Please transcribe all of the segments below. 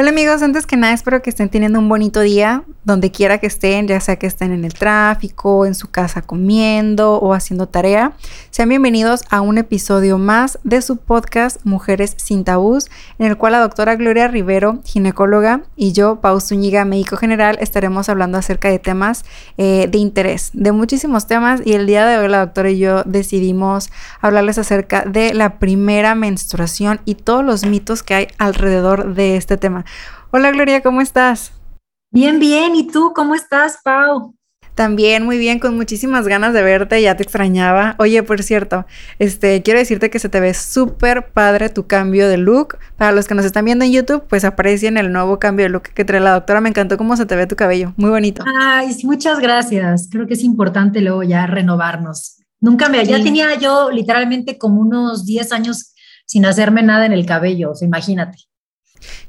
Hola amigos, antes que nada espero que estén teniendo un bonito día donde quiera que estén, ya sea que estén en el tráfico, en su casa comiendo o haciendo tarea. Sean bienvenidos a un episodio más de su podcast Mujeres sin tabús, en el cual la doctora Gloria Rivero, ginecóloga, y yo, Pau Zúñiga, médico general, estaremos hablando acerca de temas eh, de interés, de muchísimos temas y el día de hoy la doctora y yo decidimos hablarles acerca de la primera menstruación y todos los mitos que hay alrededor de este tema. Hola Gloria, ¿cómo estás? Bien, bien. ¿Y tú cómo estás, Pau? También muy bien, con muchísimas ganas de verte, ya te extrañaba. Oye, por cierto, este, quiero decirte que se te ve súper padre tu cambio de look. Para los que nos están viendo en YouTube, pues aprecien el nuevo cambio de look que trae la doctora. Me encantó cómo se te ve tu cabello, muy bonito. Ay, muchas gracias. Creo que es importante luego ya renovarnos. Nunca me, ya tenía yo literalmente como unos 10 años sin hacerme nada en el cabello, o sea, imagínate.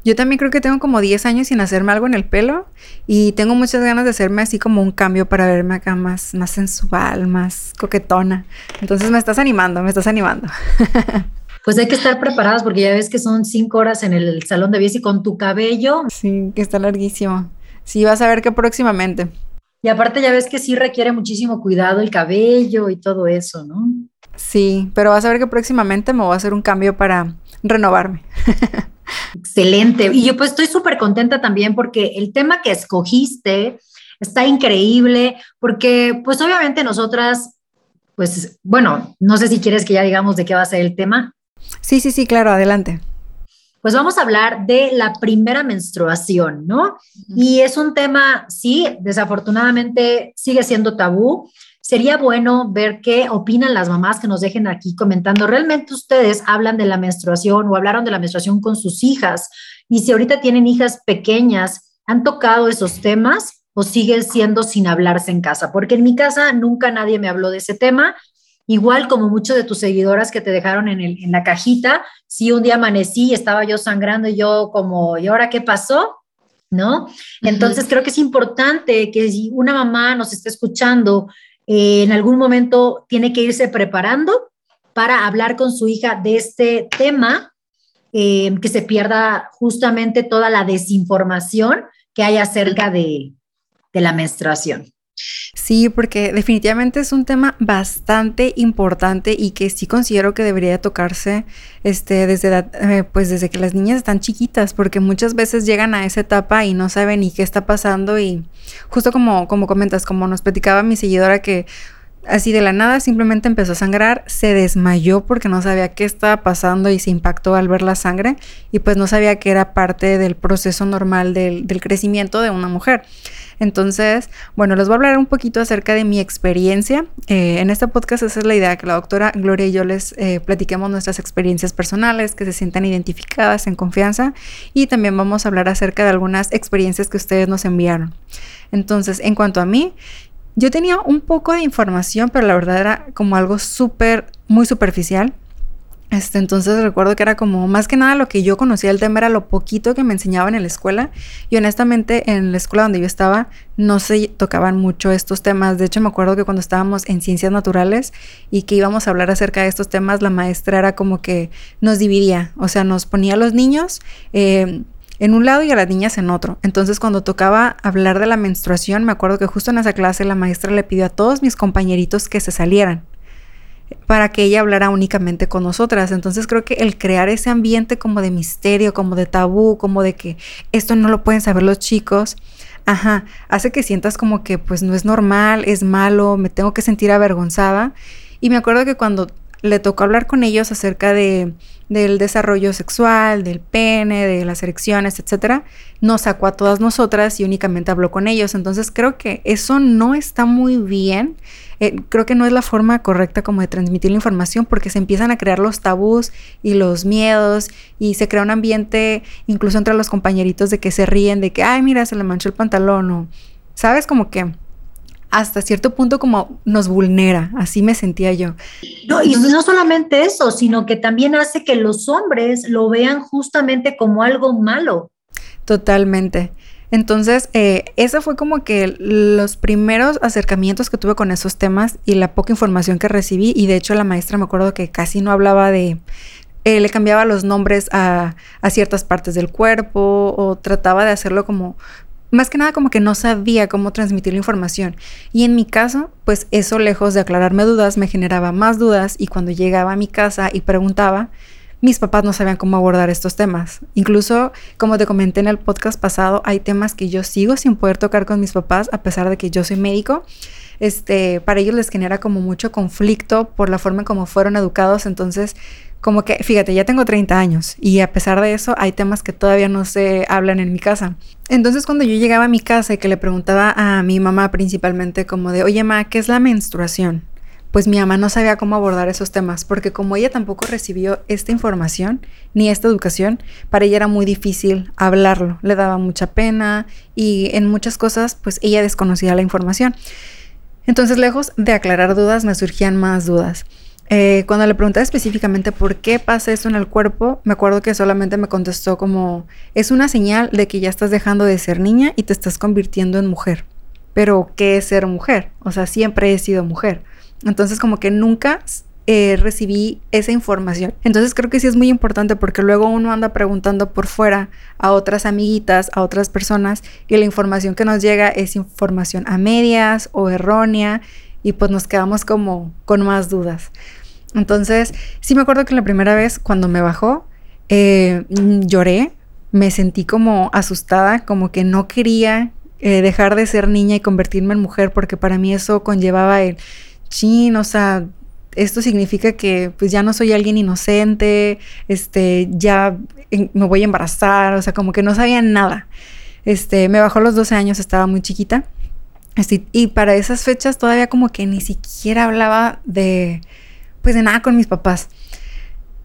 Yo también creo que tengo como 10 años sin hacerme algo en el pelo y tengo muchas ganas de hacerme así como un cambio para verme acá más, más sensual, más coquetona. Entonces me estás animando, me estás animando. Pues hay que estar preparadas porque ya ves que son cinco horas en el salón de belleza y con tu cabello. Sí, que está larguísimo. Sí, vas a ver que próximamente. Y aparte ya ves que sí requiere muchísimo cuidado el cabello y todo eso, ¿no? Sí, pero vas a ver que próximamente me voy a hacer un cambio para renovarme. Excelente. Y yo pues estoy súper contenta también porque el tema que escogiste está increíble, porque pues obviamente nosotras, pues bueno, no sé si quieres que ya digamos de qué va a ser el tema. Sí, sí, sí, claro, adelante. Pues vamos a hablar de la primera menstruación, ¿no? Y es un tema, sí, desafortunadamente sigue siendo tabú, Sería bueno ver qué opinan las mamás que nos dejen aquí comentando. ¿Realmente ustedes hablan de la menstruación o hablaron de la menstruación con sus hijas? Y si ahorita tienen hijas pequeñas, ¿han tocado esos temas o siguen siendo sin hablarse en casa? Porque en mi casa nunca nadie me habló de ese tema. Igual como muchos de tus seguidoras que te dejaron en, el, en la cajita, si un día amanecí y estaba yo sangrando y yo como, ¿y ahora qué pasó? ¿No? Entonces creo que es importante que si una mamá nos está escuchando eh, en algún momento tiene que irse preparando para hablar con su hija de este tema, eh, que se pierda justamente toda la desinformación que hay acerca de la menstruación. Sí, porque definitivamente es un tema bastante importante y que sí considero que debería tocarse este, desde, eh, pues desde que las niñas están chiquitas, porque muchas veces llegan a esa etapa y no saben ni qué está pasando y justo como, como comentas, como nos platicaba mi seguidora que así de la nada simplemente empezó a sangrar, se desmayó porque no sabía qué estaba pasando y se impactó al ver la sangre y pues no sabía que era parte del proceso normal del crecimiento de una mujer. Entonces, bueno, les voy a hablar un poquito acerca de mi experiencia. Eh, en este podcast esa es la idea, que la doctora Gloria y yo les eh, platiquemos nuestras experiencias personales, que se sientan identificadas en confianza y también vamos a hablar acerca de algunas experiencias que ustedes nos enviaron. Entonces, en cuanto a mí, yo tenía un poco de información, pero la verdad era como algo súper, muy superficial. Este, entonces recuerdo que era como más que nada lo que yo conocía del tema era lo poquito que me enseñaban en la escuela y honestamente en la escuela donde yo estaba no se tocaban mucho estos temas. De hecho me acuerdo que cuando estábamos en ciencias naturales y que íbamos a hablar acerca de estos temas, la maestra era como que nos dividía, o sea, nos ponía a los niños eh, en un lado y a las niñas en otro. Entonces cuando tocaba hablar de la menstruación, me acuerdo que justo en esa clase la maestra le pidió a todos mis compañeritos que se salieran para que ella hablara únicamente con nosotras. Entonces creo que el crear ese ambiente como de misterio, como de tabú, como de que esto no lo pueden saber los chicos, ajá, hace que sientas como que pues no es normal, es malo, me tengo que sentir avergonzada. Y me acuerdo que cuando le tocó hablar con ellos acerca de, del desarrollo sexual, del pene, de las erecciones, etcétera, nos sacó a todas nosotras y únicamente habló con ellos. Entonces creo que eso no está muy bien eh, creo que no es la forma correcta como de transmitir la información porque se empiezan a crear los tabús y los miedos y se crea un ambiente incluso entre los compañeritos de que se ríen de que, ay, mira, se le manchó el pantalón o, ¿sabes? Como que hasta cierto punto como nos vulnera, así me sentía yo. No, y no solamente eso, sino que también hace que los hombres lo vean justamente como algo malo. Totalmente. Entonces, eh, ese fue como que los primeros acercamientos que tuve con esos temas y la poca información que recibí. Y de hecho, la maestra me acuerdo que casi no hablaba de, eh, le cambiaba los nombres a, a, ciertas partes del cuerpo o trataba de hacerlo como, más que nada como que no sabía cómo transmitir la información. Y en mi caso, pues eso lejos de aclararme dudas, me generaba más dudas y cuando llegaba a mi casa y preguntaba, mis papás no sabían cómo abordar estos temas. Incluso, como te comenté en el podcast pasado, hay temas que yo sigo sin poder tocar con mis papás, a pesar de que yo soy médico. Este, para ellos les genera como mucho conflicto por la forma en cómo fueron educados. Entonces, como que, fíjate, ya tengo 30 años y a pesar de eso hay temas que todavía no se hablan en mi casa. Entonces cuando yo llegaba a mi casa y que le preguntaba a mi mamá principalmente como de, oye, ma, ¿qué es la menstruación? Pues mi mamá no sabía cómo abordar esos temas, porque como ella tampoco recibió esta información ni esta educación, para ella era muy difícil hablarlo, le daba mucha pena y en muchas cosas pues ella desconocía la información. Entonces lejos de aclarar dudas me surgían más dudas. Eh, cuando le pregunté específicamente por qué pasa eso en el cuerpo, me acuerdo que solamente me contestó como, es una señal de que ya estás dejando de ser niña y te estás convirtiendo en mujer. Pero, ¿qué es ser mujer? O sea, siempre he sido mujer. Entonces, como que nunca eh, recibí esa información. Entonces, creo que sí es muy importante porque luego uno anda preguntando por fuera a otras amiguitas, a otras personas, y la información que nos llega es información a medias o errónea, y pues nos quedamos como con más dudas. Entonces, sí me acuerdo que la primera vez cuando me bajó, eh, lloré, me sentí como asustada, como que no quería eh, dejar de ser niña y convertirme en mujer, porque para mí eso conllevaba el chin, o sea, esto significa que pues ya no soy alguien inocente, este, ya me voy a embarazar, o sea, como que no sabía nada. Este, me bajó a los 12 años, estaba muy chiquita. Este, y para esas fechas todavía como que ni siquiera hablaba de, pues de nada con mis papás.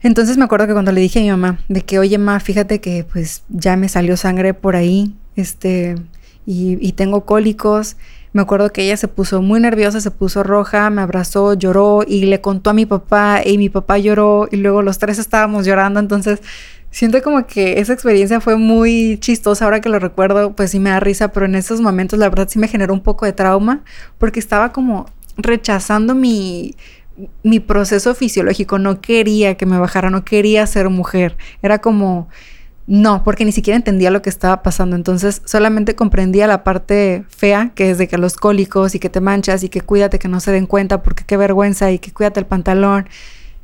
Entonces me acuerdo que cuando le dije a mi mamá de que, oye, ma, fíjate que pues ya me salió sangre por ahí, este, y tengo cólicos. Me acuerdo que ella se puso muy nerviosa, se puso roja, me abrazó, lloró y le contó a mi papá y mi papá lloró y luego los tres estábamos llorando. Entonces siento como que esa experiencia fue muy chistosa. Ahora que lo recuerdo, pues sí me da risa, pero en esos momentos la verdad sí me generó un poco de trauma porque estaba como rechazando mi, mi proceso fisiológico, no quería que me bajara, no quería ser mujer. Era como, no, porque ni siquiera entendía lo que estaba pasando. Entonces solamente comprendía la parte fea, que es de que los cólicos y que te manchas y que cuídate que no se den cuenta porque qué vergüenza y que cuídate el pantalón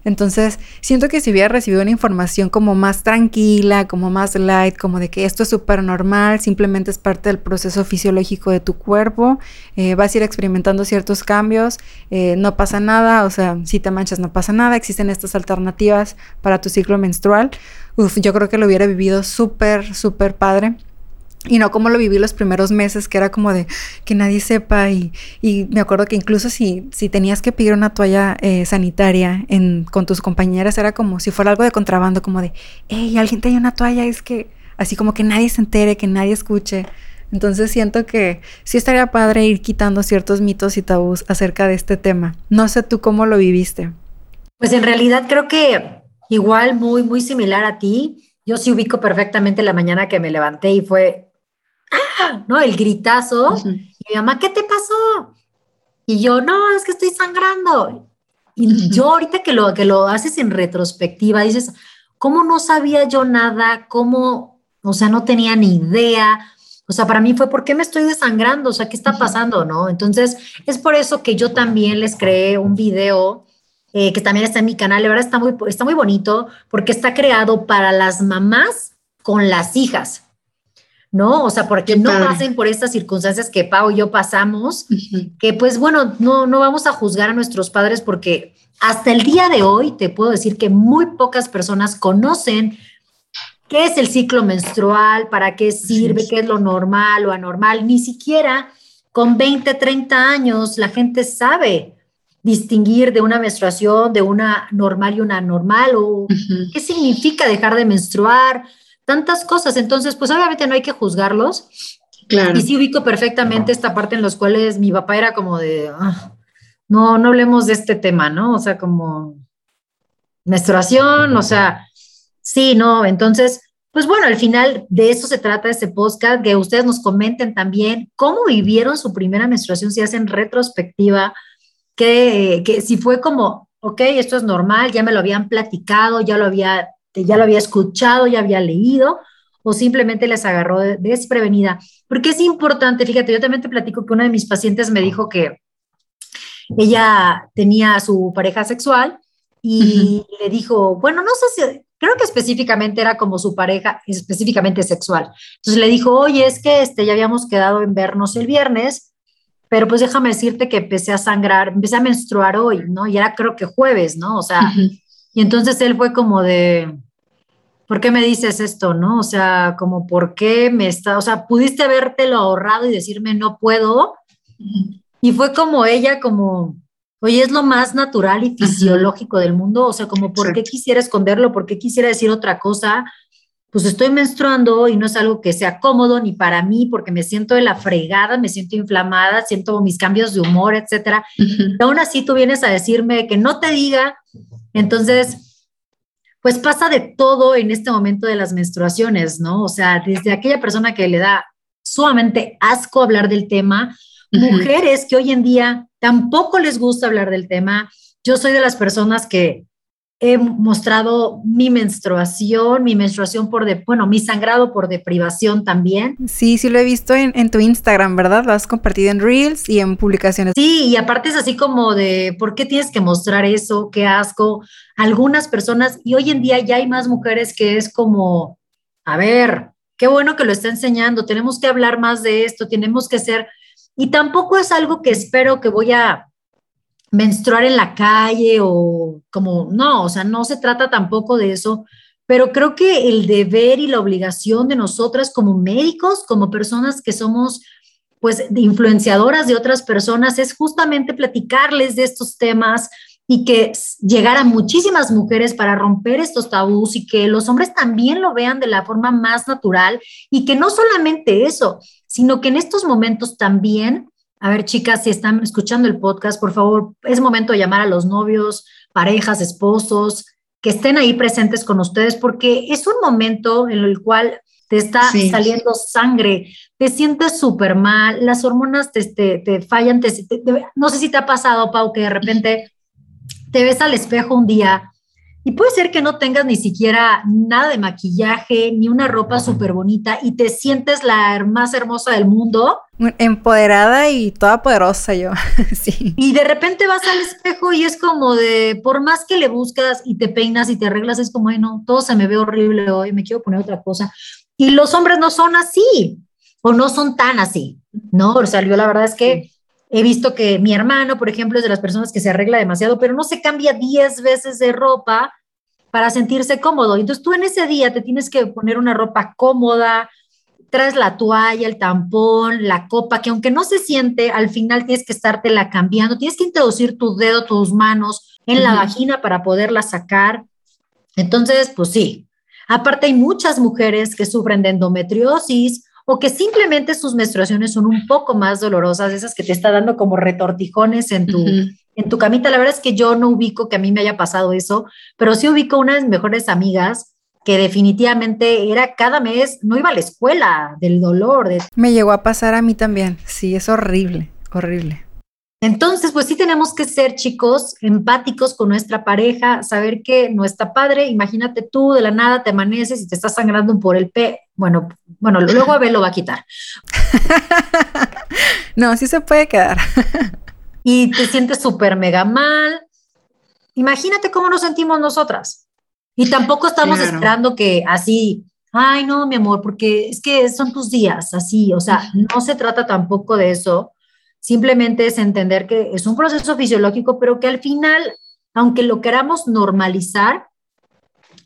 entonces, siento que si hubiera recibido una información como más tranquila, como más light, como de que esto es súper normal, simplemente es parte del proceso fisiológico de tu cuerpo, eh, vas a ir experimentando ciertos cambios, eh, no pasa nada, o sea, si te manchas no pasa nada, existen estas alternativas para tu ciclo menstrual. Uf, yo creo que lo hubiera vivido súper, súper padre. Y no como lo viví los primeros meses, que era como de que nadie sepa. Y, y me acuerdo que incluso si, si tenías que pedir una toalla eh, sanitaria en, con tus compañeras, era como si fuera algo de contrabando, como de, hey, alguien tiene una toalla, es que así como que nadie se entere, que nadie escuche. Entonces siento que sí estaría padre ir quitando ciertos mitos y tabús acerca de este tema. No sé tú cómo lo viviste. Pues en realidad creo que igual muy, muy similar a ti. Yo sí ubico perfectamente la mañana que me levanté y fue ¿no? El gritazo. Y mi mamá, ¿qué te pasó? Y yo, no, es que estoy sangrando. Y yo ahorita que lo, que lo haces en retrospectiva, dices, ¿cómo no sabía yo nada? ¿Cómo, o sea, no tenía ni idea? O sea, para mí fue, ¿por qué me estoy desangrando? O sea, ¿qué está pasando? ¿No? Entonces, es por eso que yo también les creé un video eh, que también está en mi canal. La verdad está muy, está muy bonito porque está creado para las mamás con las hijas. ¿no? O sea, porque no pasen por estas circunstancias que Pau y yo pasamos, que pues bueno, no, no vamos a juzgar a nuestros padres porque hasta el día de hoy te puedo decir que muy pocas personas conocen qué es el ciclo menstrual, para qué sirve, qué es lo normal o anormal, ni siquiera con 20, 30 años la gente sabe distinguir de una menstruación, de una normal y una anormal, o qué significa dejar de menstruar, tantas cosas. Entonces, pues obviamente no hay que juzgarlos. Claro. Y sí ubico perfectamente esta parte en los cuales mi papá era como de, ah, no, no hablemos de este tema, ¿no? O sea, como menstruación, o sea, sí, no. Entonces, pues bueno, al final de eso se trata este podcast, que ustedes nos comenten también cómo vivieron su primera menstruación, si hacen retrospectiva, que, que si fue como ok, esto es normal, ya me lo habían platicado, ya lo había, ya lo había escuchado, ya había leído, o simplemente les agarró desprevenida. Porque es importante, fíjate, yo también te platico que una de mis pacientes me dijo que ella tenía a su pareja sexual y le dijo, bueno, no sé si, creo que específicamente era como su pareja, específicamente sexual. Entonces le dijo, oye, es que este, ya habíamos quedado en vernos el viernes, pero pues déjame decirte que empecé a sangrar, empecé a menstruar hoy, ¿no? Y era creo que jueves, ¿no? O sea, y entonces él fue como de, ¿por qué me dices esto, no? O sea, como, ¿por qué me está, o sea, pudiste habértelo ahorrado y decirme no puedo? Y fue como ella, como, oye, es lo más natural y fisiológico del mundo, o sea, como, ¿por qué quisiera esconderlo? ¿Por qué quisiera decir otra cosa? Pues estoy menstruando y no es algo que sea cómodo ni para mí, porque me siento de la fregada, me siento inflamada, siento mis cambios de humor, etcétera. Y aún así tú vienes a decirme que no te diga, entonces pues pasa de todo en este momento de las menstruaciones, ¿no? O sea, desde aquella persona que le da sumamente asco hablar del tema, mujeres que hoy en día tampoco les gusta hablar del tema. Yo soy de las personas que he mostrado mi menstruación, mi menstruación por, de, bueno, mi sangrado por deprivación también. Sí, sí lo he visto en, en, tu Instagram, ¿verdad? Lo has compartido en Reels y en publicaciones. Sí, y aparte es así como de, ¿por qué tienes que mostrar eso? Qué asco. Algunas personas, y hoy en día ya hay más mujeres que es como, a ver, qué bueno que lo está enseñando, tenemos que hablar más de esto, tenemos que ser, y tampoco es algo que espero que voy a menstruar en la calle o como, no, o sea, no se trata tampoco de eso, pero creo que el deber y la obligación de nosotras como médicos, como personas que somos pues influenciadoras de otras personas, es justamente platicarles de estos temas y que llegar a muchísimas mujeres para romper estos tabús y que los hombres también lo vean de la forma más natural y que no solamente eso, sino que en estos momentos también a ver, chicas, si están escuchando el podcast, por favor, es momento de llamar a los novios, parejas, esposos, que estén ahí presentes con ustedes, porque es un momento en el cual te está saliendo sangre, te sientes súper mal, las hormonas te, te, fallan, no sé si te ha pasado, Pau, que de repente te ves al espejo un día y puede ser que no tengas ni siquiera nada de maquillaje, ni una ropa súper bonita y te sientes la más hermosa del mundo. Empoderada y toda poderosa yo, sí. Y de repente vas al espejo y es como de, por más que le buscas y te peinas y te arreglas, es como, ay no, todo se me ve horrible hoy, me quiero poner otra cosa. Y los hombres no son así, o no son tan así, ¿no? O sea, yo la verdad es que... He visto que mi hermano, por ejemplo, es de las personas que se arregla demasiado, pero no se cambia 10 veces de ropa para sentirse cómodo. Entonces tú en ese día te tienes que poner una ropa cómoda, traes la toalla, el tampón, la copa, que aunque no se siente, al final tienes que estártela cambiando, tienes que introducir tu dedo, tus manos en la vagina para poderla sacar. Entonces, pues sí. Aparte hay muchas mujeres que sufren de endometriosis o que simplemente sus menstruaciones son un poco más dolorosas, esas que te está dando como retortijones en tu, en tu camita. La verdad es que yo no ubico que a mí me haya pasado eso, pero sí ubico una de mis mejores amigas que definitivamente era cada mes, no iba a la escuela del dolor. Me llegó a pasar a mí también, sí, es horrible, horrible. Entonces, pues sí tenemos que ser chicos empáticos con nuestra pareja, saber que no está padre. Imagínate tú de la nada te amaneces y te estás sangrando por el pe. Bueno, bueno, luego Abel lo va a quitar. no, sí se puede quedar. y te sientes súper mega mal. Imagínate cómo nos sentimos nosotras. Y tampoco estamos esperando que así, ay, no, mi amor, porque es que son tus días, así. O sea, no se trata tampoco de eso Simplemente es entender que es un proceso fisiológico, pero que al final, aunque lo queramos normalizar,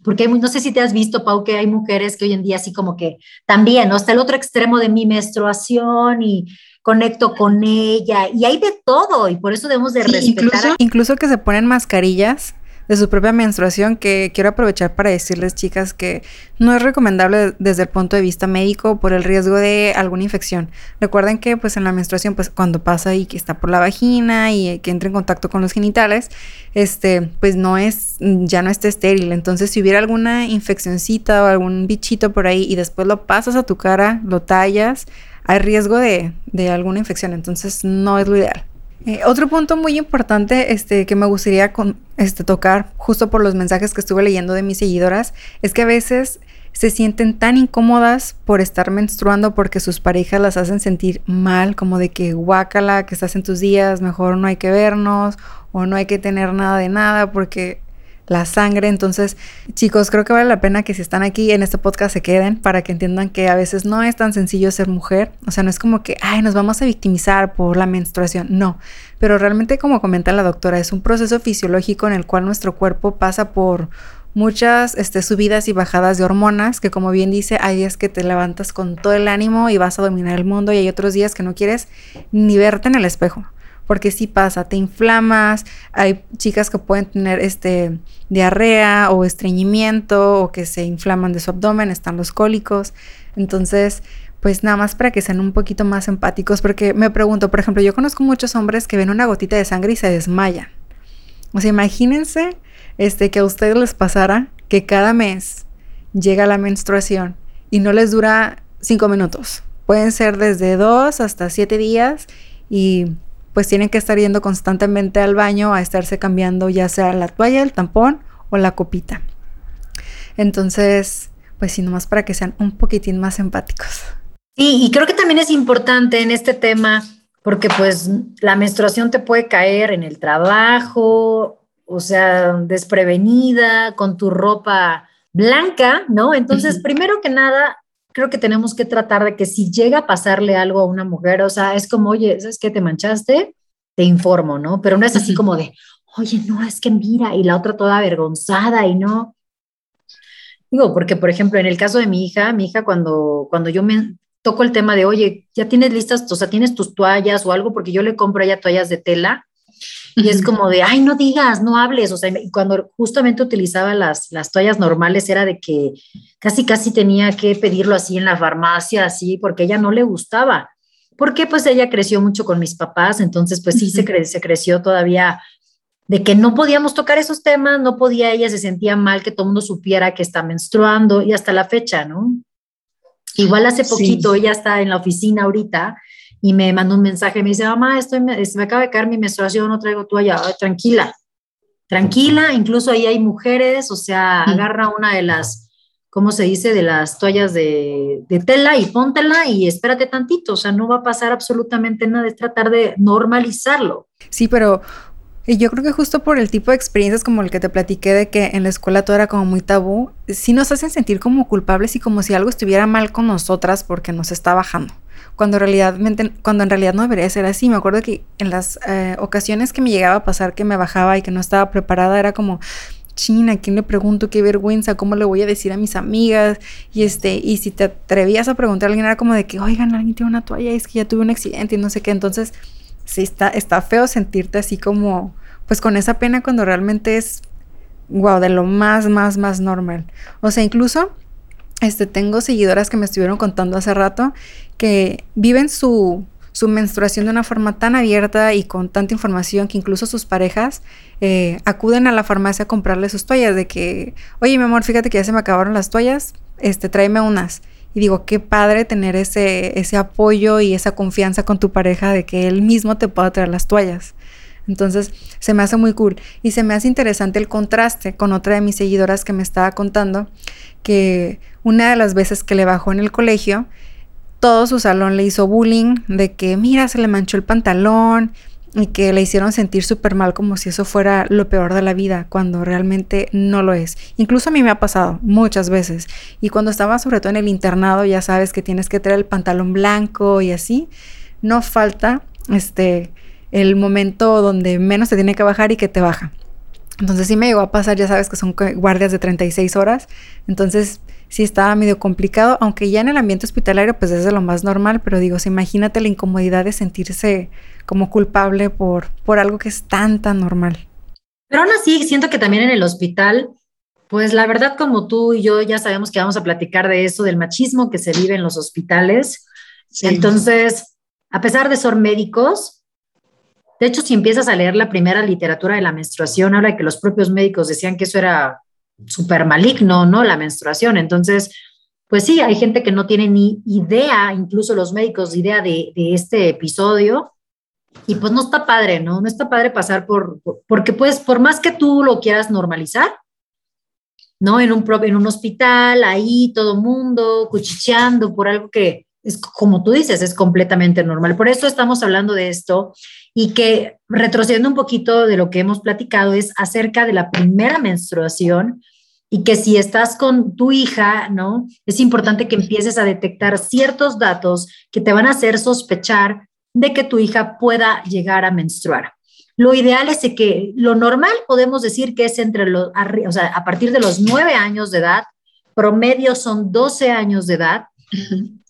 porque no sé si te has visto, Pau, que hay mujeres que hoy en día así como que también, ¿no? Hasta el otro extremo de mi menstruación y conecto con ella, y hay de todo, y por eso debemos de respetar. Incluso, incluso que se ponen mascarillas de su propia menstruación que quiero aprovechar para decirles chicas que no es recomendable desde el punto de vista médico por el riesgo de alguna infección. Recuerden que pues en la menstruación pues cuando pasa y que está por la vagina y que entra en contacto con los genitales, este pues no es ya no está estéril. Entonces si hubiera alguna infeccioncita o algún bichito por ahí y después lo pasas a tu cara, lo tallas, hay riesgo de, de alguna infección. Entonces no es lo ideal. Eh, otro punto muy importante este, que me gustaría con, este, tocar, justo por los mensajes que estuve leyendo de mis seguidoras, es que a veces se sienten tan incómodas por estar menstruando porque sus parejas las hacen sentir mal, como de que guácala, que estás en tus días, mejor no hay que vernos o no hay que tener nada de nada porque la sangre. Entonces, chicos, creo que vale la pena que si están aquí en este podcast se queden para que entiendan que a veces no es tan sencillo ser mujer. O sea, no es como que, ay, nos vamos a victimizar por la menstruación. No, pero realmente, como comenta la doctora, es un proceso fisiológico en el cual nuestro cuerpo pasa por muchas este, subidas y bajadas de hormonas, que como bien dice, hay días que te levantas con todo el ánimo y vas a dominar el mundo y hay otros días que no quieres ni verte en el espejo, porque sí pasa, te inflamas, hay chicas que pueden tener este diarrea o estreñimiento o que se inflaman de su abdomen, están los cólicos, entonces pues nada más para que sean un poquito más empáticos, porque me pregunto, por ejemplo, yo conozco muchos hombres que ven una gotita de sangre y se desmayan. O sea, imagínense este, que a ustedes les pasara que cada mes llega la menstruación y no les dura cinco minutos. Pueden ser desde dos hasta siete días y pues tienen que estar yendo constantemente al baño a estarse cambiando ya sea la toalla, el tampón o la copita. Entonces, pues sí, nomás para que sean un poquitín más empáticos. Sí, y creo que también es importante en este tema, porque pues la menstruación te puede caer en el trabajo o sea, desprevenida, con tu ropa blanca, ¿no? Entonces, primero que nada, creo que tenemos que tratar de que si llega a pasarle algo a una mujer, o sea, es como, oye, ¿sabes qué? Te manchaste, te informo, ¿no? Pero no es así como de, oye, no, es que mira, y la otra toda avergonzada y no. Digo, porque, por ejemplo, en el caso de mi hija, mi hija cuando, cuando yo me toco el tema de, oye, ya tienes listas, o sea, tienes tus toallas o algo, porque yo le compro ya toallas de tela, y es como de, ay, no digas, no hables. O sea, cuando justamente utilizaba las, las toallas normales era de que casi, casi tenía que pedirlo así en la farmacia, así, porque ella no le gustaba. Porque pues ella creció mucho con mis papás, entonces pues sí, se, se creció todavía de que no podíamos tocar esos temas, no podía, ella se sentía mal que todo el mundo supiera que está menstruando y hasta la fecha, ¿no? Igual hace poquito, ella está en la oficina ahorita y me mandó un mensaje, me dice, mamá, estoy, me, me acaba de caer mi menstruación, no traigo toalla, tranquila, tranquila, incluso ahí hay mujeres, o sea, agarra una de las, ¿cómo se dice?, de las toallas de, de, tela y póntela y espérate tantito, o sea, no va a pasar absolutamente nada, es tratar de normalizarlo. Sí, pero yo creo que justo por el tipo de experiencias como el que te platiqué de que en la escuela todo era como muy tabú, sí nos hacen sentir como culpables y como si algo estuviera mal con nosotras porque nos está bajando cuando, realmente, cuando en realidad no debería ser así. Me acuerdo que en las eh, ocasiones que me llegaba a pasar que me bajaba y que no estaba preparada, era como, China, ¿a quién le pregunto? Qué vergüenza, ¿cómo le voy a decir a mis amigas? Y este, y si te atrevías a preguntar a alguien, era como de que, oigan, alguien tiene una toalla, es que ya tuve un accidente y no sé qué. Entonces, sí está, está feo sentirte así como, pues con esa pena cuando realmente es, wow, de lo más, más, más normal. O sea, incluso este, tengo seguidoras que me estuvieron contando hace rato que viven su, su menstruación de una forma tan abierta y con tanta información que incluso sus parejas eh, acuden a la farmacia a comprarle sus toallas de que, oye mi amor, fíjate que ya se me acabaron las toallas, este, tráeme unas. Y digo, qué padre tener ese, ese apoyo y esa confianza con tu pareja de que él mismo te pueda traer las toallas. Entonces, se me hace muy cool. Y se me hace interesante el contraste con otra de mis seguidoras que me estaba contando que una de las veces que le bajó en el colegio, todo su salón le hizo bullying de que, mira, se le manchó el pantalón y que le hicieron sentir súper mal como si eso fuera lo peor de la vida, cuando realmente no lo es. Incluso a mí me ha pasado muchas veces. Y cuando estaba sobre todo en el internado, ya sabes que tienes que traer el pantalón blanco y así, no falta este el momento donde menos te tiene que bajar y que te baja. Entonces sí me llegó a pasar, ya sabes que son guardias de 36 horas, entonces sí estaba medio complicado, aunque ya en el ambiente hospitalario pues es de lo más normal, pero digo, imagínate la incomodidad de sentirse como culpable por, por algo que es tan, tan normal. Pero aún así, siento que también en el hospital, pues la verdad como tú y yo ya sabemos que vamos a platicar de eso, del machismo que se vive en los hospitales. Entonces, a pesar de ser médicos, de hecho, si empiezas a leer la primera literatura de la menstruación, habla de que los propios médicos decían que eso era súper maligno, ¿no? La menstruación. Entonces, pues sí, hay gente que no tiene ni idea, incluso los médicos, idea de, este episodio. Y pues no está padre, ¿no? No está padre pasar por, porque pues por más que tú lo quieras normalizar, ¿no? En un, en un hospital, ahí todo mundo cuchicheando por algo que es como tú dices, es completamente normal. Por eso estamos hablando de esto y que retrocediendo un poquito de lo que hemos platicado es acerca de la primera menstruación y que si estás con tu hija, ¿no? Es importante que empieces a detectar ciertos datos que te van a hacer sospechar de que tu hija pueda llegar a menstruar. Lo ideal es que lo normal podemos decir que es entre los, a partir de los nueve años de edad, promedio son 12 años de edad.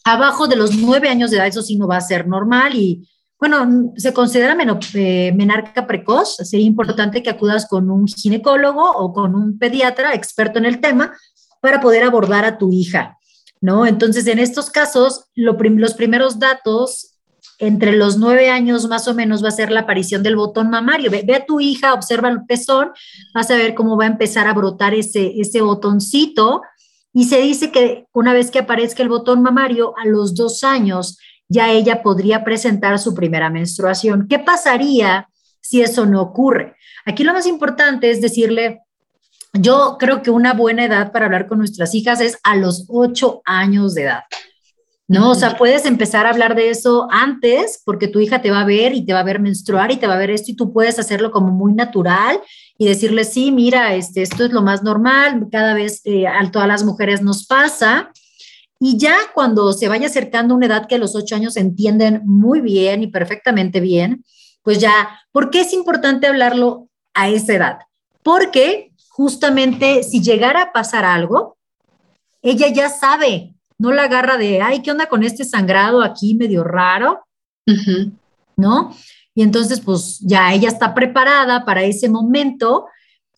Abajo de los nueve años de edad, eso sí no va a ser normal y, bueno, se considera eh, menarca precoz. Sería importante que acudas con un ginecólogo o con un pediatra experto en el tema para poder abordar a tu hija, ¿no? Entonces, en estos casos, los primeros datos entre los nueve años más o menos va a ser la aparición del botón mamario. Ve, a tu hija, observa el pezón, vas a ver cómo va a empezar a brotar ese, ese botoncito. Y se dice que una vez que aparezca el botón mamario, a los dos años ya ella podría presentar su primera menstruación. ¿Qué pasaría si eso no ocurre? Aquí lo más importante es decirle, yo creo que una buena edad para hablar con nuestras hijas es a los ocho años de edad. ¿no? O sea, puedes empezar a hablar de eso antes porque tu hija te va a ver y te va a ver menstruar y te va a ver esto y tú puedes hacerlo como muy natural y decirle, sí, mira, este, esto es lo más normal, cada vez eh, a todas las mujeres nos pasa. Y ya cuando se vaya acercando una edad que a los ocho años entienden muy bien y perfectamente bien, pues ya, ¿por qué es importante hablarlo a esa edad? Porque justamente si llegara a pasar algo, ella ya sabe no la agarra de, ay, ¿qué onda con este sangrado aquí medio raro? ¿No? Y entonces, pues ya ella está preparada para ese momento.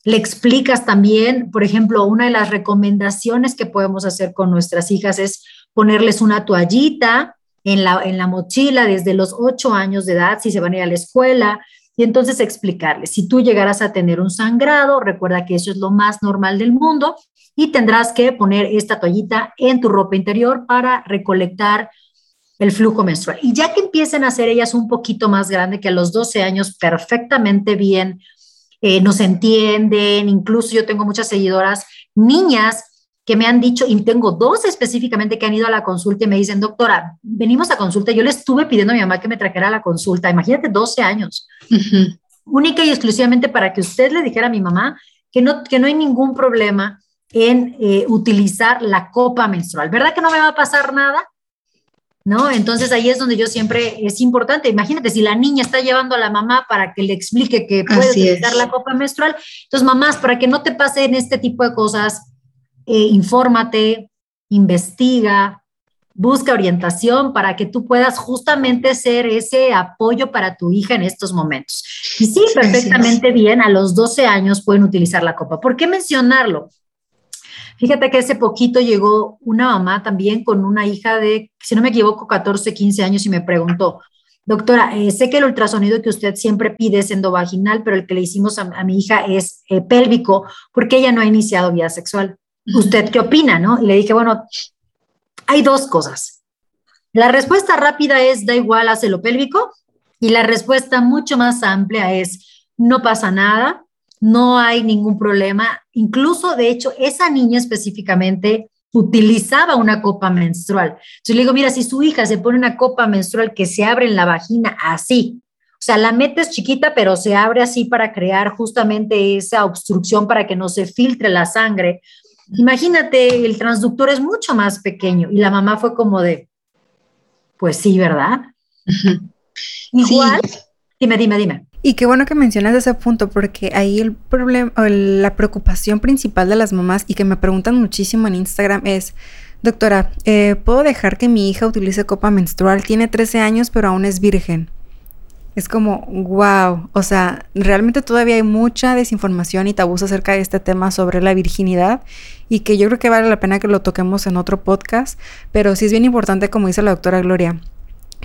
Le explicas también, por ejemplo, una de las recomendaciones que podemos hacer con nuestras hijas es ponerles una toallita en la, en la mochila desde los ocho años de edad, si se van a ir a la escuela, y entonces explicarles, si tú llegaras a tener un sangrado, recuerda que eso es lo más normal del mundo, y tendrás que poner esta toallita en tu ropa interior para recolectar el flujo menstrual. Y ya que empiecen a ser ellas un poquito más grande, que a los 12 años perfectamente bien eh, nos entienden, incluso yo tengo muchas seguidoras, niñas que me han dicho, y tengo dos específicamente que han ido a la consulta y me dicen, doctora, venimos a consulta, yo le estuve pidiendo a mi mamá que me trajera a la consulta, imagínate 12 años, única y exclusivamente para que usted le dijera a mi mamá que no, que no hay ningún problema en eh, utilizar la copa menstrual. ¿Verdad que no me va a pasar nada? ¿No? Entonces ahí es donde yo siempre es importante. Imagínate si la niña está llevando a la mamá para que le explique que puede utilizar la copa menstrual. Entonces, mamás, para que no te pasen este tipo de cosas, eh, infórmate, investiga, busca orientación para que tú puedas justamente ser ese apoyo para tu hija en estos momentos. Y sí, perfectamente bien, a los 12 años pueden utilizar la copa. ¿Por qué mencionarlo? Fíjate que hace poquito llegó una mamá también con una hija de, si no me equivoco, 14, 15 años y me preguntó, doctora, eh, sé que el ultrasonido que usted siempre pide es endovaginal, pero el que le hicimos a, mi hija es eh, pélvico porque ella no ha iniciado vida sexual. ¿Usted qué opina? ¿no? Y le dije, bueno, hay dos cosas. La respuesta rápida es, da igual, hace lo pélvico. Y la respuesta mucho más amplia es, no pasa nada, no hay ningún problema. Incluso, de hecho, esa niña específicamente utilizaba una copa menstrual. Entonces le digo, mira, si su hija se pone una copa menstrual que se abre en la vagina así, o sea, la metes chiquita, pero se abre así para crear justamente esa obstrucción para que no se filtre la sangre. Imagínate, el transductor es mucho más pequeño y la mamá fue como de, pues sí, ¿verdad? Igual, dime, dime, dime. Y qué bueno que mencionas ese punto, porque ahí el problema, la preocupación principal de las mamás y que me preguntan muchísimo en Instagram es, doctora, eh, ¿puedo dejar que mi hija utilice copa menstrual? Tiene 13 años, pero aún es virgen. Es como, wow, o sea, realmente todavía hay mucha desinformación y tabús acerca de este tema sobre la virginidad y que yo creo que vale la pena que lo toquemos en otro podcast, pero sí es bien importante, como dice la doctora Gloria,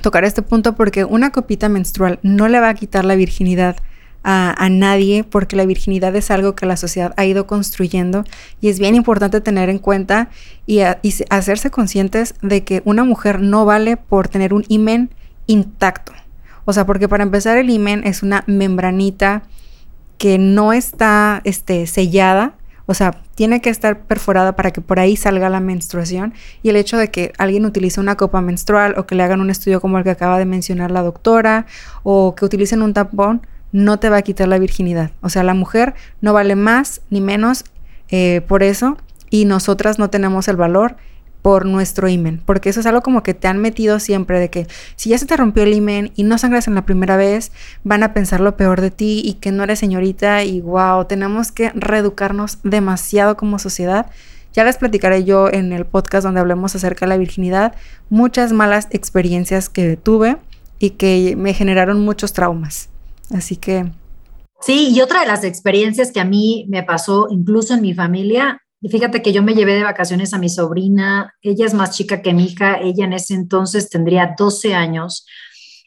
tocar este punto porque una copita menstrual no le va a quitar la virginidad a, nadie porque la virginidad es algo que la sociedad ha ido construyendo y es bien importante tener en cuenta y, y hacerse conscientes de que una mujer no vale por tener un imen intacto. O sea, porque para empezar el imen es una membranita que no está este, sellada, o sea, tiene que estar perforada para que por ahí salga la menstruación. Y el hecho de que alguien utilice una copa menstrual o que le hagan un estudio como el que acaba de mencionar la doctora o que utilicen un tampón, no te va a quitar la virginidad. O sea, la mujer no vale más ni menos eh, por eso y nosotras no tenemos el valor por nuestro imen, porque eso es algo como que te han metido siempre de que si ya se te rompió el imen y no sangras en la primera vez, van a pensar lo peor de ti y que no eres señorita y wow, tenemos que reeducarnos demasiado como sociedad. Ya les platicaré yo en el podcast donde hablemos acerca de la virginidad, muchas malas experiencias que tuve y que me generaron muchos traumas. Así que... Sí, y otra de las experiencias que a mí me pasó, incluso en mi familia, y fíjate que yo me llevé de vacaciones a mi sobrina, ella es más chica que mi hija, ella en ese entonces tendría 12 años.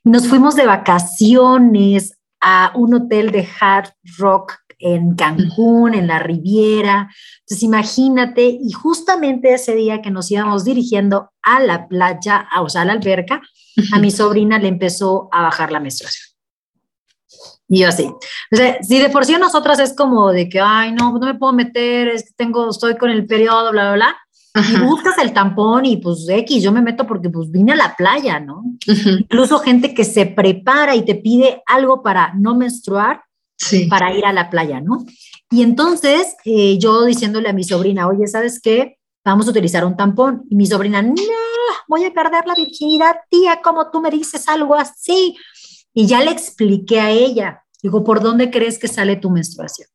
Nos fuimos de vacaciones a un hotel de hard rock en Cancún, en la Riviera. Entonces imagínate, y justamente ese día que nos íbamos dirigiendo a la playa, o sea, a la alberca, a mi sobrina le empezó a bajar la menstruación. Y yo así. O sea, si de por sí nosotras es como de que, ay, no, no me puedo meter, es que tengo, estoy con el periodo, bla, bla, bla. Y buscas el tampón y pues X, yo me meto porque pues vine a la playa, ¿no? Incluso gente que se prepara y te pide algo para no menstruar, para ir a la playa, ¿no? Y entonces eh, yo diciéndole a mi sobrina, oye, ¿sabes qué? Vamos a utilizar un tampón. Y mi sobrina, no, voy a perder la virginidad, tía, como tú me dices algo así. Y ya le expliqué a ella, digo, ¿por dónde crees que sale tu menstruación?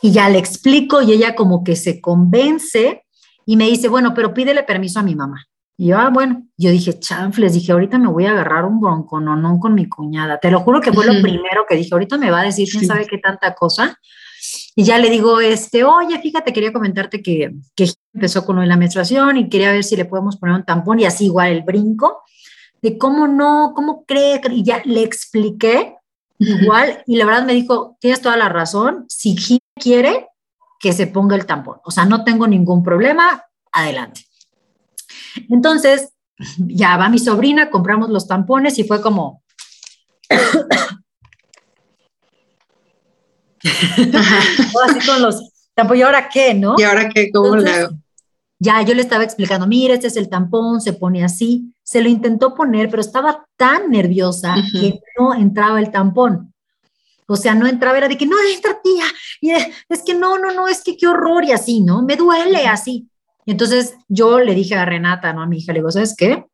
Y ya le explico y ella como que se convence y me dice, bueno, pero pídele permiso a mi mamá. Y yo, ah, bueno, yo dije, chanfles, dije, ahorita me voy a agarrar un bronco, no, no con mi cuñada. Te lo juro que fue lo primero que dije, ahorita me va a decir quién sabe qué tanta cosa. Y ya le digo, este, oye, fíjate, quería comentarte que, que empezó con la menstruación y quería ver si le podemos poner un tampón y así igual el brinco de cómo no, cómo cree, y ya le expliqué igual, y la verdad me dijo, tienes toda la razón, si quiere que se ponga el tampón, o sea, no tengo ningún problema, adelante. Entonces, ya va mi sobrina, compramos los tampones y fue como... así con los tampones, ¿y ahora qué, no? ¿Y ahora qué? ¿Cómo le hago? Ya yo le estaba explicando, mira, este es el tampón, se pone así. Se lo intentó poner, pero estaba tan nerviosa que no entraba el tampón. O sea, no entraba, era de que no entra, tía. Y es que no, no, no, es que qué horror y así, ¿no? Me duele así. Y entonces yo le dije a Renata, ¿no? A mi hija, le digo, ¿sabes qué?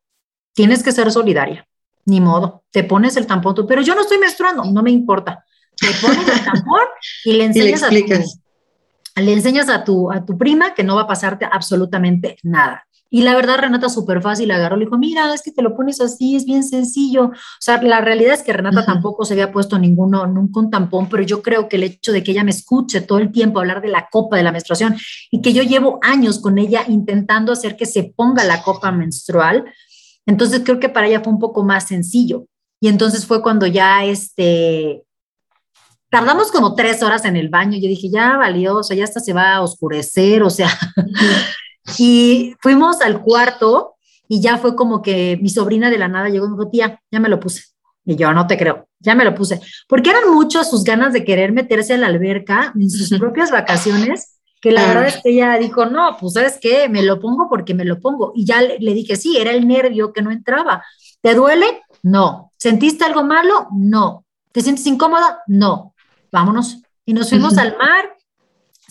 Tienes que ser solidaria. Ni modo, te pones el tampón tú, pero yo no estoy menstruando, no me importa. Te pones el tampón y le enseñas a le enseñas a tu, a tu prima que no va a pasarte absolutamente nada. Y la verdad, Renata, súper fácil, agarró, le dijo, mira, es que te lo pones así, es bien sencillo. O sea, la realidad es que Renata tampoco se había puesto ninguno, nunca un tampón, pero yo creo que el hecho de que ella me escuche todo el tiempo hablar de la copa de la menstruación y que yo llevo años con ella intentando hacer que se ponga la copa menstrual, entonces creo que para ella fue un poco más sencillo. Y entonces fue cuando ya este, tardamos como tres horas en el baño. Yo dije, ya valió, o sea, ya hasta se va a oscurecer, o sea. Y fuimos al cuarto y ya fue como que mi sobrina de la nada llegó y me dijo, tía, ya me lo puse. Y yo, no te creo, ya me lo puse. Porque eran muchas sus ganas de querer meterse a la alberca en sus propias vacaciones, que la verdad es que ella dijo, no, pues sabes qué, me lo pongo porque me lo pongo. Y ya le, le dije, sí, era el nervio que no entraba. ¿Te duele? No. ¿Sentiste algo malo? No. ¿Te sientes incómoda? No vámonos. Y nos fuimos al mar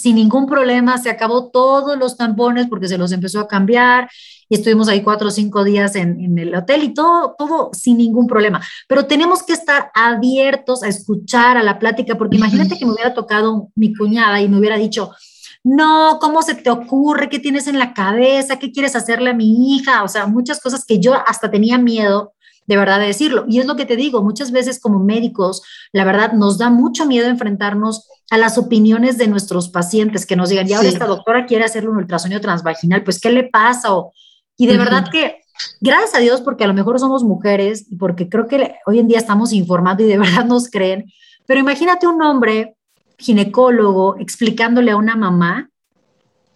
sin ningún problema, se acabó todos los tampones porque se los empezó a cambiar y estuvimos ahí cuatro o cinco días en, el hotel y todo, todo sin ningún problema. Pero tenemos que estar abiertos a escuchar a la plática porque imagínate que me hubiera tocado mi cuñada y me hubiera dicho, no, ¿cómo se te ocurre? ¿Qué tienes en la cabeza? ¿Qué quieres hacerle a mi hija? O sea, muchas cosas que yo hasta tenía miedo de verdad de decirlo. Y es lo que te digo, muchas veces como médicos, la verdad nos da mucho miedo enfrentarnos a las opiniones de nuestros pacientes que nos digan, ya ahora esta doctora quiere hacerle un ultrasonido transvaginal, pues ¿qué le pasa? O, y de verdad que, gracias a Dios, porque a lo mejor somos mujeres y porque creo que hoy en día estamos informando y de verdad nos creen, pero imagínate un hombre ginecólogo explicándole a una mamá,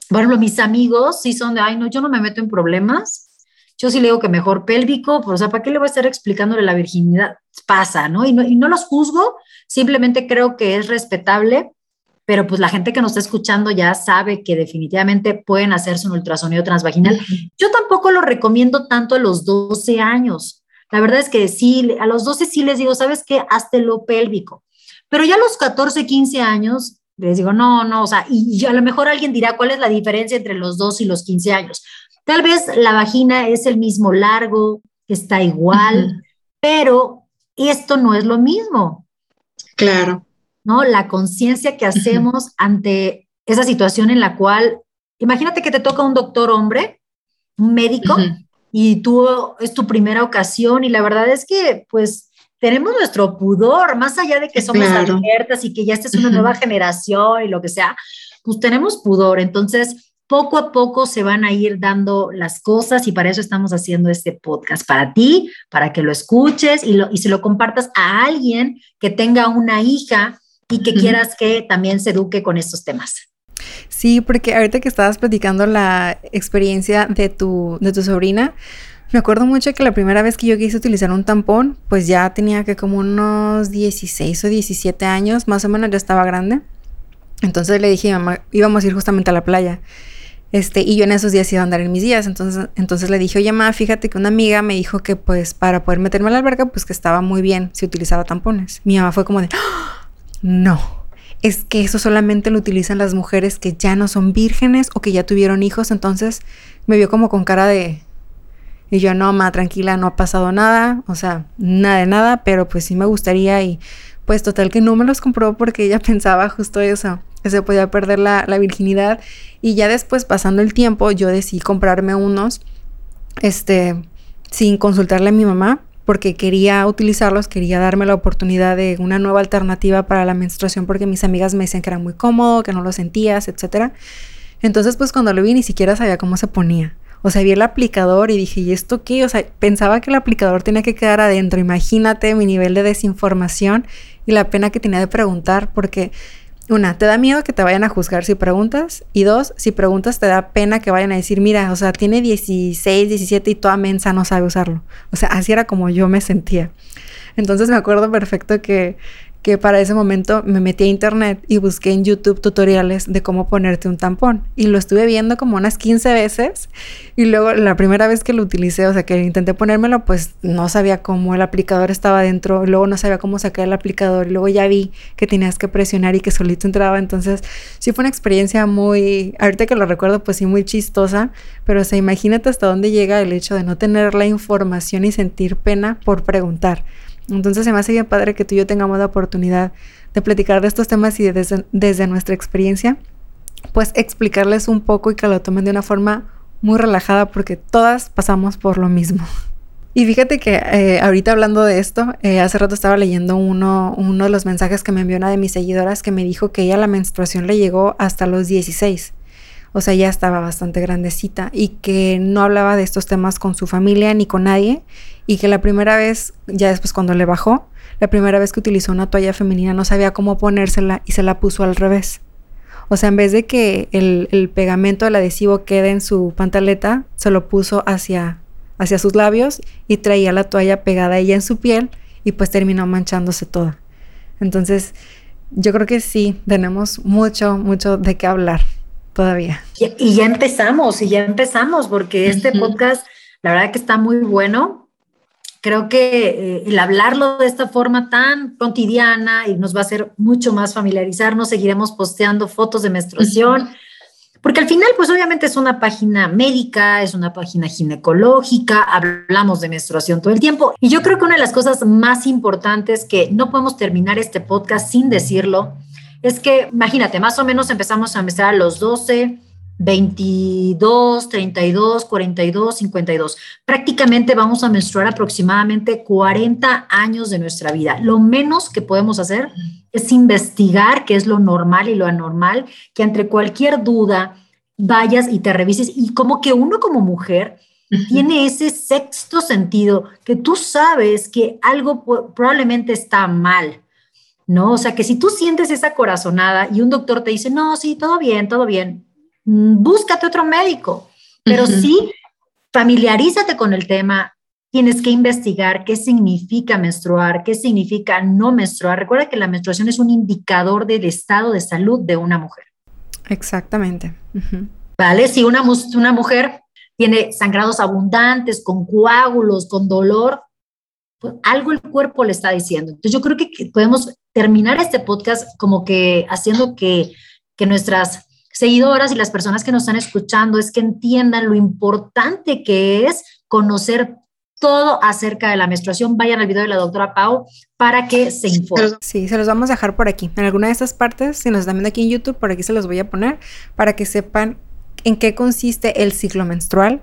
bueno, mis amigos sí son de, ay, no, yo no me meto en problemas, yo sí le digo que mejor pélvico, pues, o sea, ¿para qué le voy a estar explicándole la virginidad? Pasa, ¿no? Y, ¿no? y no los juzgo, simplemente creo que es respetable, pero pues la gente que nos está escuchando ya sabe que definitivamente pueden hacerse un ultrasonido transvaginal. Yo tampoco lo recomiendo tanto a los 12 años. La verdad es que sí, a los 12 sí les digo, ¿sabes qué? Hazte lo pélvico. Pero ya a los 14, 15 años, les digo, no, no, o sea, y, a lo mejor alguien dirá, ¿cuál es la diferencia entre los 2 y los 15 años? Tal vez la vagina es el mismo largo, está igual, pero esto no es lo mismo. Claro. ¿No? La conciencia que hacemos ante esa situación en la cual, imagínate que te toca un doctor hombre, un médico, y tú es tu primera ocasión y la verdad es que pues tenemos nuestro pudor, más allá de que somos abiertas y que ya esta es una nueva generación y lo que sea, pues tenemos pudor. Entonces, poco a poco se van a ir dando las cosas y para eso estamos haciendo este podcast, para ti, para que lo escuches y, lo, y se lo compartas a alguien que tenga una hija y que quieras que también se eduque con estos temas. Sí, porque ahorita que estabas platicando la experiencia de tu, de tu sobrina, me acuerdo mucho que la primera vez que yo quise utilizar un tampón, pues ya tenía que como unos 16 o 17 años, más o menos ya estaba grande. Entonces le dije a mamá, íbamos a ir justamente a la playa. Este, y yo en esos días iba a andar en mis días. Entonces, entonces le dije, oye, mamá, fíjate que una amiga me dijo que pues para poder meterme a la alberca, pues que estaba muy bien si utilizaba tampones. Mi mamá fue como de, ¡Ah! no, es que eso solamente lo utilizan las mujeres que ya no son vírgenes o que ya tuvieron hijos. Entonces me vio como con cara de, y yo, no, ma, tranquila, no ha pasado nada, o sea, nada de nada, pero pues sí me gustaría y pues total que no me los compró porque ella pensaba justo eso, que se podía perder la, virginidad y ya después pasando el tiempo yo decidí comprarme unos, este, sin consultarle a mi mamá porque quería utilizarlos, quería darme la oportunidad de una nueva alternativa para la menstruación porque mis amigas me decían que era muy cómodo, que no lo sentías, etcétera. Entonces, pues cuando lo vi ni siquiera sabía cómo se ponía. O sea, vi el aplicador y dije, ¿y esto qué? O sea, pensaba que el aplicador tenía que quedar adentro. Imagínate mi nivel de desinformación y la pena que tenía de preguntar, porque una, te da miedo que te vayan a juzgar si preguntas. Y dos, si preguntas te da pena que vayan a decir, mira, o sea, tiene 16, 17 y toda mensa no sabe usarlo. O sea, así era como yo me sentía. Entonces me acuerdo perfecto que que para ese momento me metí a internet y busqué en YouTube tutoriales de cómo ponerte un tampón. Y lo estuve viendo como unas 15 veces. Y luego la primera vez que lo utilicé, o sea, que intenté ponérmelo, pues no sabía cómo el aplicador estaba dentro. Luego no sabía cómo sacar el aplicador. Y luego ya vi que tenías que presionar y que solito entraba. Entonces sí fue una experiencia muy, ahorita que lo recuerdo, pues sí muy chistosa. Pero o sea, imagínate hasta dónde llega el hecho de no tener la información y sentir pena por preguntar. Entonces se me hace bien padre que tú y yo tengamos la oportunidad de platicar de estos temas y desde, desde nuestra experiencia, pues explicarles un poco y que lo tomen de una forma muy relajada porque todas pasamos por lo mismo. Y fíjate que eh, ahorita hablando de esto, eh, hace rato estaba leyendo uno, uno de los mensajes que me envió una de mis seguidoras que me dijo que ella la menstruación le llegó hasta los 16 o sea, ya estaba bastante grandecita y que no hablaba de estos temas con su familia ni con nadie y que la primera vez, ya después cuando le bajó, la primera vez que utilizó una toalla femenina no sabía cómo ponérsela y se la puso al revés. O sea, en vez de que el, pegamento, el adhesivo quede en su pantaleta, se lo puso hacia, hacia sus labios y traía la toalla pegada ella en su piel y pues terminó manchándose toda. Entonces, yo creo que sí, tenemos mucho, mucho de qué hablar todavía. Y, ya empezamos, y ya empezamos, porque este podcast, la verdad que está muy bueno. Creo que eh, el hablarlo de esta forma tan cotidiana y nos va a hacer mucho más familiarizarnos, seguiremos posteando fotos de menstruación. Porque al final, pues obviamente es una página médica, es una página ginecológica, hablamos de menstruación todo el tiempo. Y yo creo que una de las cosas más importantes que no podemos terminar este podcast sin decirlo es que, imagínate, más o menos empezamos a menstruar a los 12, 22, 32, 42, 52. Prácticamente vamos a menstruar aproximadamente 40 años de nuestra vida. Lo menos que podemos hacer es investigar qué es lo normal y lo anormal, que entre cualquier duda vayas y te revises y como que uno como mujer tiene ese sexto sentido que tú sabes que algo probablemente está mal ¿no? O sea, que si tú sientes esa corazonada y un doctor te dice, no, sí, todo bien, todo bien, mm, búscate otro médico, pero sí familiarízate con el tema, tienes que investigar qué significa menstruar, qué significa no menstruar. Recuerda que la menstruación es un indicador del estado de salud de una mujer. Exactamente. ¿Vale? Si una, una mujer tiene sangrados abundantes, con coágulos, con dolor, pues algo el cuerpo le está diciendo. Entonces yo creo que podemos terminar este podcast como que haciendo que, que nuestras seguidoras y las personas que nos están escuchando es que entiendan lo importante que es conocer todo acerca de la menstruación. Vayan al video de la doctora Pau para que se informen. Sí, se los vamos a dejar por aquí. En alguna de estas partes, si nos están viendo aquí en YouTube, por aquí se los voy a poner para que sepan en qué consiste el ciclo menstrual,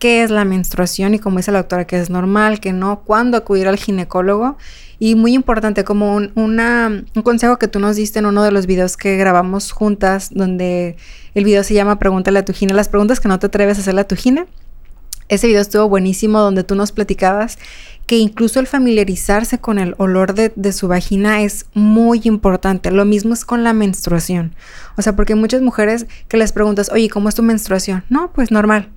qué es la menstruación y como dice la doctora, que es normal, que no, cuándo acudir al ginecólogo. Y muy importante, como un, consejo que tú nos diste en uno de los videos que grabamos juntas, donde el video se llama Pregúntale a tu gine, las preguntas que no te atreves a hacerle a tu gine. Ese video estuvo buenísimo donde tú nos platicabas que incluso el familiarizarse con el olor de, de, su vagina es muy importante. Lo mismo es con la menstruación. O sea, porque hay muchas mujeres que les preguntas, oye, ¿cómo es tu menstruación? No, pues normal.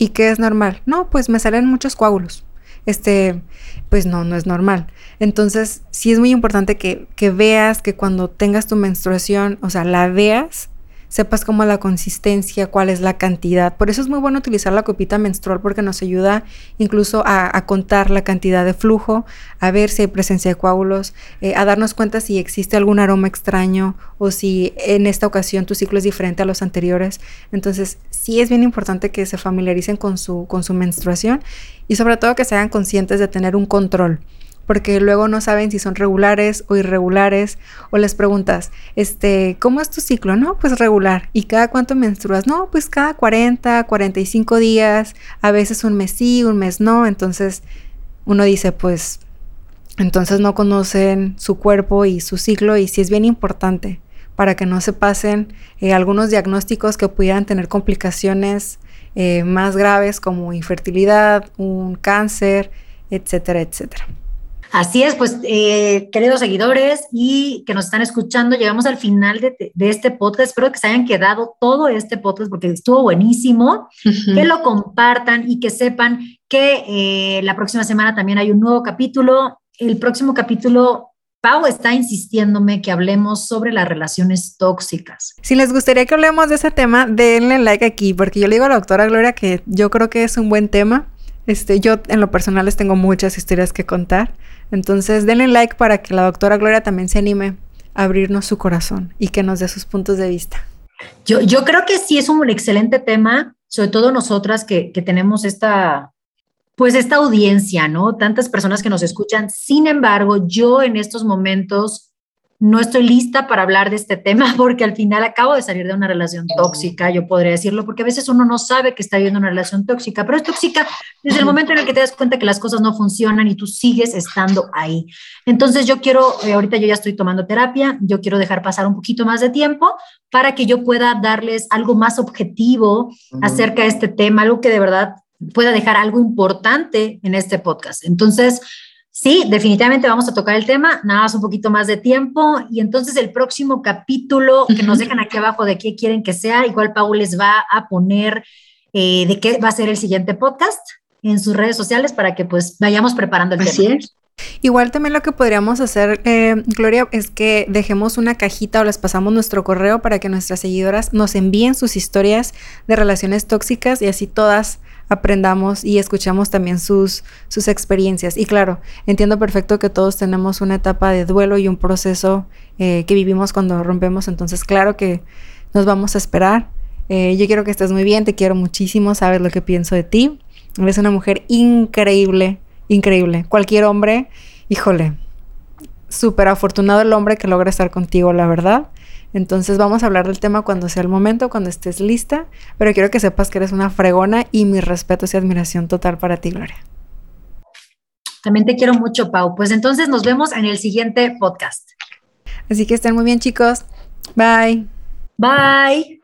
¿Y qué es normal? No, pues me salen muchos coágulos. Este, pues no, no es normal. Entonces, sí es muy importante que, que veas que cuando tengas tu menstruación, o sea, la veas sepas cómo la consistencia, cuál es la cantidad. Por eso es muy bueno utilizar la copita menstrual porque nos ayuda incluso a, contar la cantidad de flujo, a ver si hay presencia de coágulos, eh, a darnos cuenta si existe algún aroma extraño o si en esta ocasión tu ciclo es diferente a los anteriores. Entonces, sí es bien importante que se familiaricen con su, con su menstruación y sobre todo que se hagan conscientes de tener un control porque luego no saben si son regulares o irregulares, o les preguntas, este, ¿cómo es tu ciclo? No, pues regular. ¿Y cada cuánto menstruas? No, pues cada 40, 45 días, a veces un mes sí, un mes no, entonces uno dice, pues, entonces no conocen su cuerpo y su ciclo y sí es bien importante para que no se pasen eh, algunos diagnósticos que pudieran tener complicaciones eh, más graves como infertilidad, un cáncer, etcétera, etcétera. Así es, pues eh, queridos seguidores y que nos están escuchando, llegamos al final de, este podcast. Espero que se hayan quedado todo este podcast porque estuvo buenísimo, que lo compartan y que sepan que eh, la próxima semana también hay un nuevo capítulo. El próximo capítulo Pau está insistiéndome que hablemos sobre las relaciones tóxicas. Si les gustaría que hablemos de ese tema, denle like aquí, porque yo le digo a la doctora Gloria que yo creo que es un buen tema. Este, yo en lo personal les tengo muchas historias que contar. Entonces, denle like para que la doctora Gloria también se anime a abrirnos su corazón y que nos dé sus puntos de vista. Yo, creo que sí es un excelente tema, sobre todo nosotras que, que tenemos esta, pues esta audiencia, ¿no? Tantas personas que nos escuchan. Sin embargo, yo en estos momentos no estoy lista para hablar de este tema porque al final acabo de salir de una relación tóxica, yo podría decirlo, porque a veces uno no sabe que está viviendo una relación tóxica, pero es tóxica desde el momento en el que te das cuenta que las cosas no funcionan y tú sigues estando ahí. Entonces yo quiero, eh, ahorita yo ya estoy tomando terapia, yo quiero dejar pasar un poquito más de tiempo para que yo pueda darles algo más objetivo acerca de este tema, algo que de verdad pueda dejar algo importante en este podcast. Entonces, Sí, definitivamente vamos a tocar el tema, nada más un poquito más de tiempo y entonces el próximo capítulo que nos dejan aquí abajo de qué quieren que sea, igual Paul les va a poner eh, de qué va a ser el siguiente podcast en sus redes sociales para que pues vayamos preparando el Así Es. Igual también lo que podríamos hacer, eh, Gloria, es que dejemos una cajita o les pasamos nuestro correo para que nuestras seguidoras nos envíen sus historias de relaciones tóxicas y así todas aprendamos y escuchamos también sus, sus experiencias. Y claro, entiendo perfecto que todos tenemos una etapa de duelo y un proceso eh, que vivimos cuando rompemos, entonces claro que nos vamos a esperar. Eh, yo quiero que estés muy bien, te quiero muchísimo, sabes lo que pienso de ti. Eres una mujer increíble, increíble. Cualquier hombre, híjole, súper afortunado el hombre que logra estar contigo, la verdad. Entonces vamos a hablar del tema cuando sea el momento, cuando estés lista, pero quiero que sepas que eres una fregona y mi respeto y admiración total para ti, Gloria. También te quiero mucho, Pau. Pues entonces nos vemos en el siguiente podcast. Así que estén muy bien, chicos. Bye. Bye.